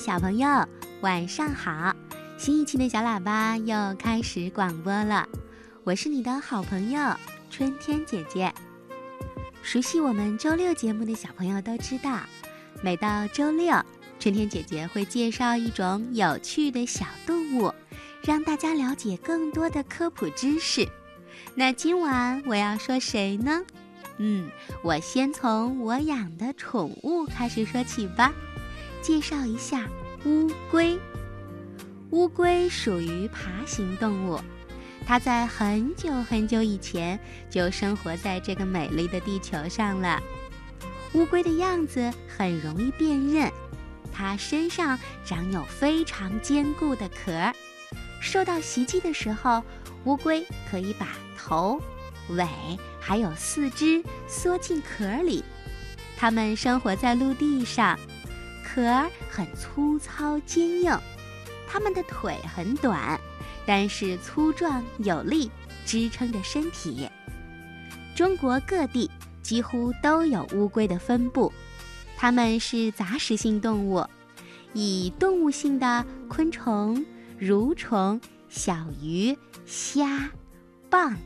小朋友，晚上好！新一期的小喇叭又开始广播了，我是你的好朋友春天姐姐。熟悉我们周六节目的小朋友都知道，每到周六，春天姐姐会介绍一种有趣的小动物，让大家了解更多的科普知识。那今晚我要说谁呢？嗯，我先从我养的宠物开始说起吧。介绍一下乌龟。乌龟属于爬行动物，它在很久很久以前就生活在这个美丽的地球上了。乌龟的样子很容易辨认，它身上长有非常坚固的壳，受到袭击的时候，乌龟可以把头、尾还有四肢缩进壳里。它们生活在陆地上。壳很粗糙坚硬，它们的腿很短，但是粗壮有力，支撑着身体。中国各地几乎都有乌龟的分布，它们是杂食性动物，以动物性的昆虫、蠕虫、小鱼、虾、蚌、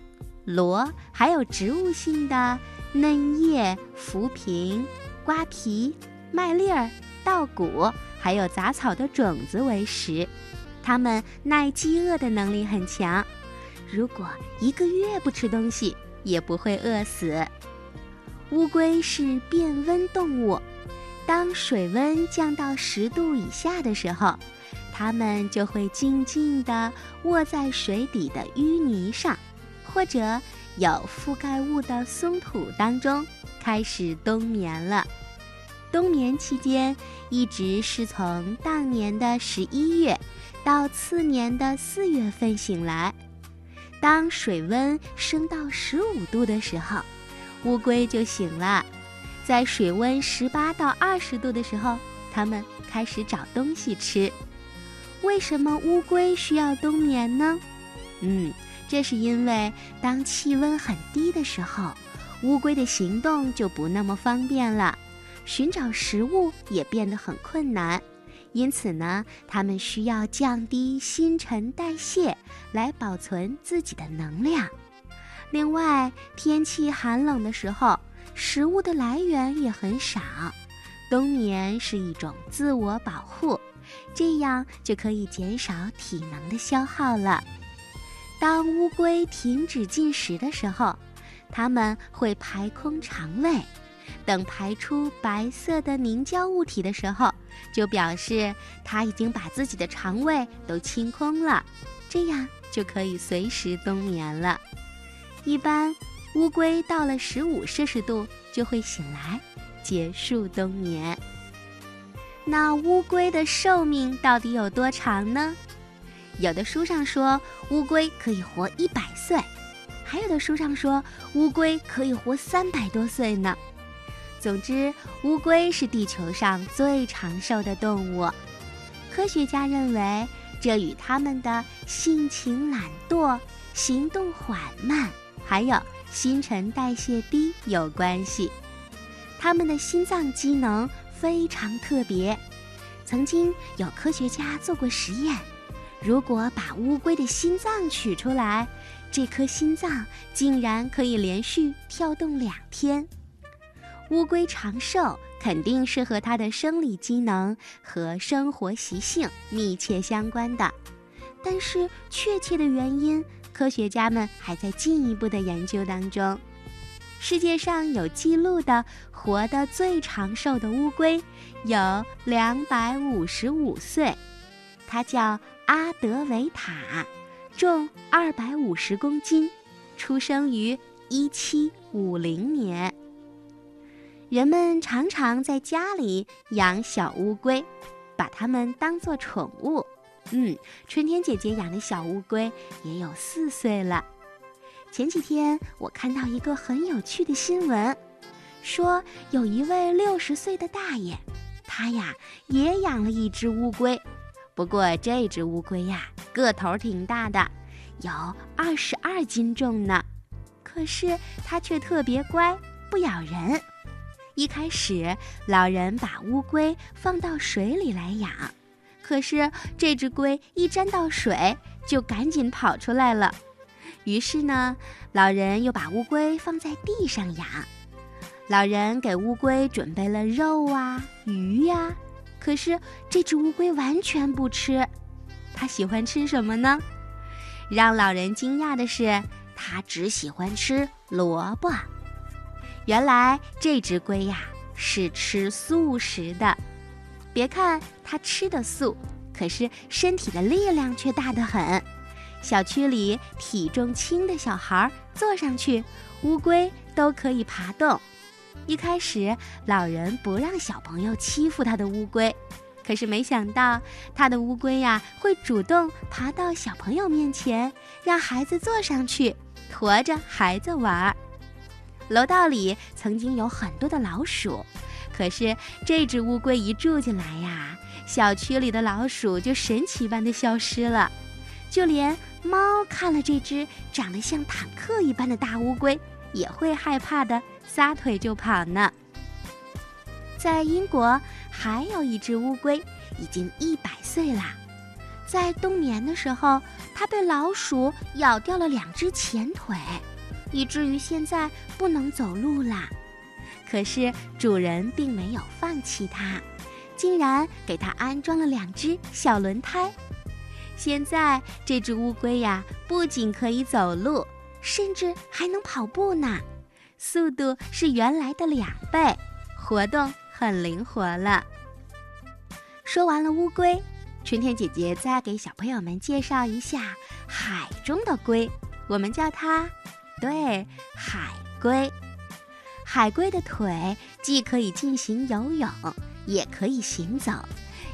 螺，还有植物性的嫩叶、浮萍、瓜皮、麦粒儿。稻谷还有杂草的种子为食，它们耐饥饿的能力很强。如果一个月不吃东西，也不会饿死。乌龟是变温动物，当水温降到十度以下的时候，它们就会静静地卧在水底的淤泥上，或者有覆盖物的松土当中，开始冬眠了。冬眠期间，一直是从当年的十一月到次年的四月份醒来。当水温升到十五度的时候，乌龟就醒了。在水温十八到二十度的时候，它们开始找东西吃。为什么乌龟需要冬眠呢？嗯，这是因为当气温很低的时候，乌龟的行动就不那么方便了。寻找食物也变得很困难，因此呢，它们需要降低新陈代谢来保存自己的能量。另外，天气寒冷的时候，食物的来源也很少，冬眠是一种自我保护，这样就可以减少体能的消耗了。当乌龟停止进食的时候，它们会排空肠胃。等排出白色的凝胶物体的时候，就表示它已经把自己的肠胃都清空了，这样就可以随时冬眠了。一般乌龟到了十五摄氏度就会醒来，结束冬眠。那乌龟的寿命到底有多长呢？有的书上说乌龟可以活一百岁，还有的书上说乌龟可以活三百多岁呢。总之，乌龟是地球上最长寿的动物。科学家认为，这与它们的性情懒惰、行动缓慢，还有新陈代谢低有关系。它们的心脏机能非常特别。曾经有科学家做过实验，如果把乌龟的心脏取出来，这颗心脏竟然可以连续跳动两天。乌龟长寿肯定是和它的生理机能和生活习性密切相关的，但是确切的原因，科学家们还在进一步的研究当中。世界上有记录的活得最长寿的乌龟有两百五十五岁，它叫阿德维塔，重二百五十公斤，出生于一七五零年。人们常常在家里养小乌龟，把它们当做宠物。嗯，春天姐姐养的小乌龟也有四岁了。前几天我看到一个很有趣的新闻，说有一位六十岁的大爷，他呀也养了一只乌龟。不过这只乌龟呀个头挺大的，有二十二斤重呢。可是它却特别乖，不咬人。一开始，老人把乌龟放到水里来养，可是这只龟一沾到水，就赶紧跑出来了。于是呢，老人又把乌龟放在地上养。老人给乌龟准备了肉啊、鱼呀，可是这只乌龟完全不吃。它喜欢吃什么呢？让老人惊讶的是，它只喜欢吃萝卜。原来这只龟呀是吃素食的。别看它吃的素，可是身体的力量却大得很。小区里体重轻的小孩坐上去，乌龟都可以爬动。一开始，老人不让小朋友欺负他的乌龟，可是没想到他的乌龟呀会主动爬到小朋友面前，让孩子坐上去，驮着孩子玩儿。楼道里曾经有很多的老鼠，可是这只乌龟一住进来呀，小区里的老鼠就神奇般的消失了，就连。猫看了这只长得像坦克一般的大乌龟，也会害怕的撒腿就跑呢。在英国，还有一只乌龟，已经一百岁啦。在冬眠的时候，它被老鼠咬掉了两只前腿，以至于现在不能走路啦。可是主人并没有放弃它，竟然给它安装了两只小轮胎。现在这只乌龟呀，不仅可以走路，甚至还能跑步呢，速度是原来的两倍，活动很灵活了。说完了乌龟，春天姐姐再给小朋友们介绍一下海中的龟，我们叫它，对，海龟。海龟的腿既可以进行游泳，也可以行走。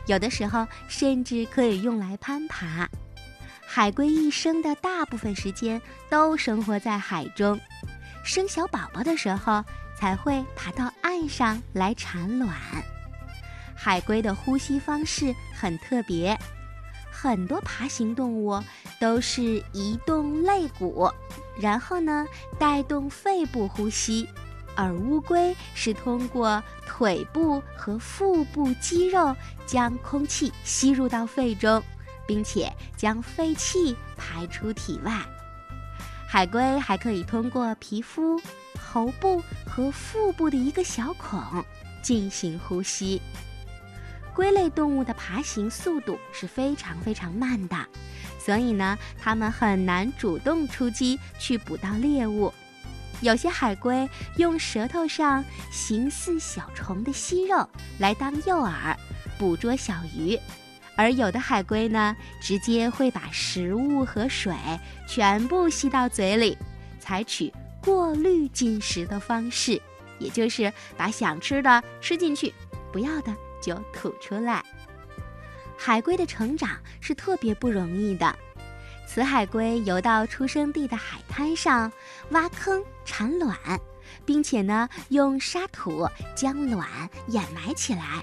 有的时候甚至可以用来攀爬。海龟一生的大部分时间都生活在海中，生小宝宝的时候才会爬到岸上来产卵。海龟的呼吸方式很特别，很多爬行动物都是移动肋骨，然后呢带动肺部呼吸。而乌龟是通过腿部和腹部肌肉将空气吸入到肺中，并且将废气排出体外。海龟还可以通过皮肤、喉部和腹部的一个小孔进行呼吸。龟类动物的爬行速度是非常非常慢的，所以呢，它们很难主动出击去捕到猎物。有些海龟用舌头上形似小虫的息肉来当诱饵，捕捉小鱼；而有的海龟呢，直接会把食物和水全部吸到嘴里，采取过滤进食的方式，也就是把想吃的吃进去，不要的就吐出来。海龟的成长是特别不容易的。雌海龟游到出生地的海滩上，挖坑产卵，并且呢用沙土将卵掩埋起来。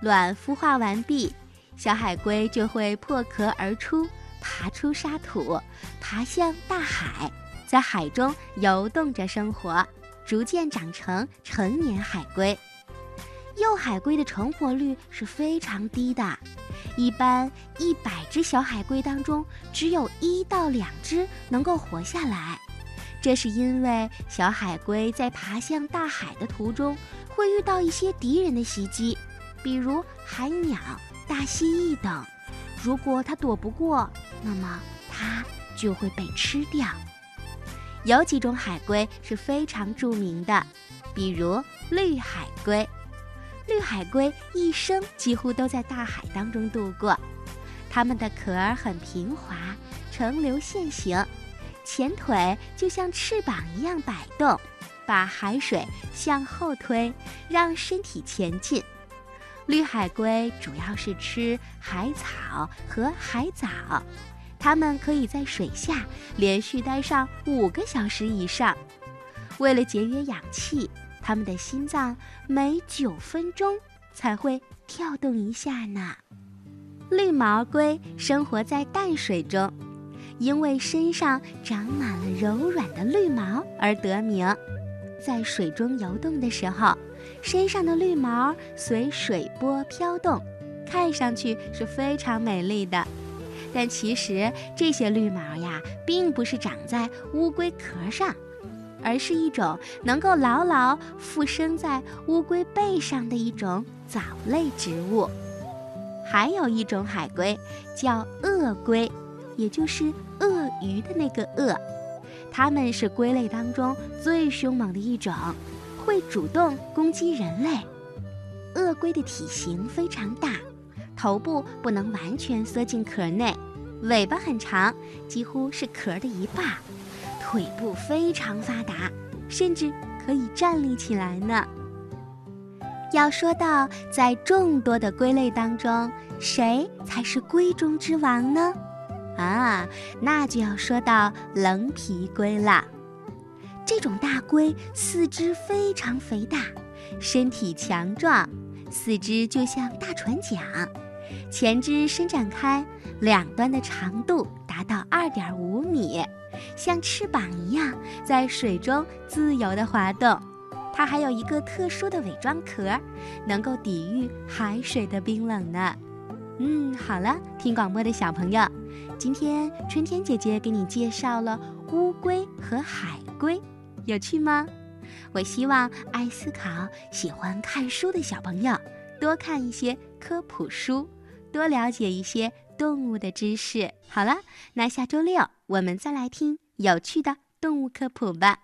卵孵化完毕，小海龟就会破壳而出，爬出沙土，爬向大海，在海中游动着生活，逐渐长成成年海龟。幼海龟的成活率是非常低的，一般一百只小海龟当中，只有一到两只能够活下来。这是因为小海龟在爬向大海的途中，会遇到一些敌人的袭击，比如海鸟、大蜥蜴等。如果它躲不过，那么它就会被吃掉。有几种海龟是非常著名的，比如绿海龟。绿海龟一生几乎都在大海当中度过，它们的壳儿很平滑，呈流线型，前腿就像翅膀一样摆动，把海水向后推，让身体前进。绿海龟主要是吃海草和海藻，它们可以在水下连续待上五个小时以上。为了节约氧气。它们的心脏每九分钟才会跳动一下呢。绿毛龟生活在淡水中，因为身上长满了柔软的绿毛而得名。在水中游动的时候，身上的绿毛随水波飘动，看上去是非常美丽的。但其实这些绿毛呀，并不是长在乌龟壳上，而是一种能够牢牢附生在乌龟背上的一种藻类植物。还有一种海龟叫鳄龟，也就是鳄鱼的那个鳄，它们是龟类当中最凶猛的一种，会主动攻击人类。鳄龟的体型非常大，头部不能完全缩进壳内。尾巴很长，几乎是壳的一半，腿部非常发达，甚至可以站立起来呢。要说到在众多的龟类当中，谁才是龟中之王呢？啊，那就要说到棱皮龟了。这种大龟四肢非常肥大，身体强壮，四肢就像大船桨。前肢伸展开，两端的长度达到二点五米，像翅膀一样在水中自由地滑动。它还有一个特殊的伪装壳，能够抵御海水的冰冷呢。嗯，好了，听广播的小朋友，今天春天姐姐给你介绍了乌龟和海龟，有趣吗？我希望爱思考、喜欢看书的小朋友多看一些科普书。多了解一些动物的知识。好了，那下周六我们再来听有趣的动物科普吧。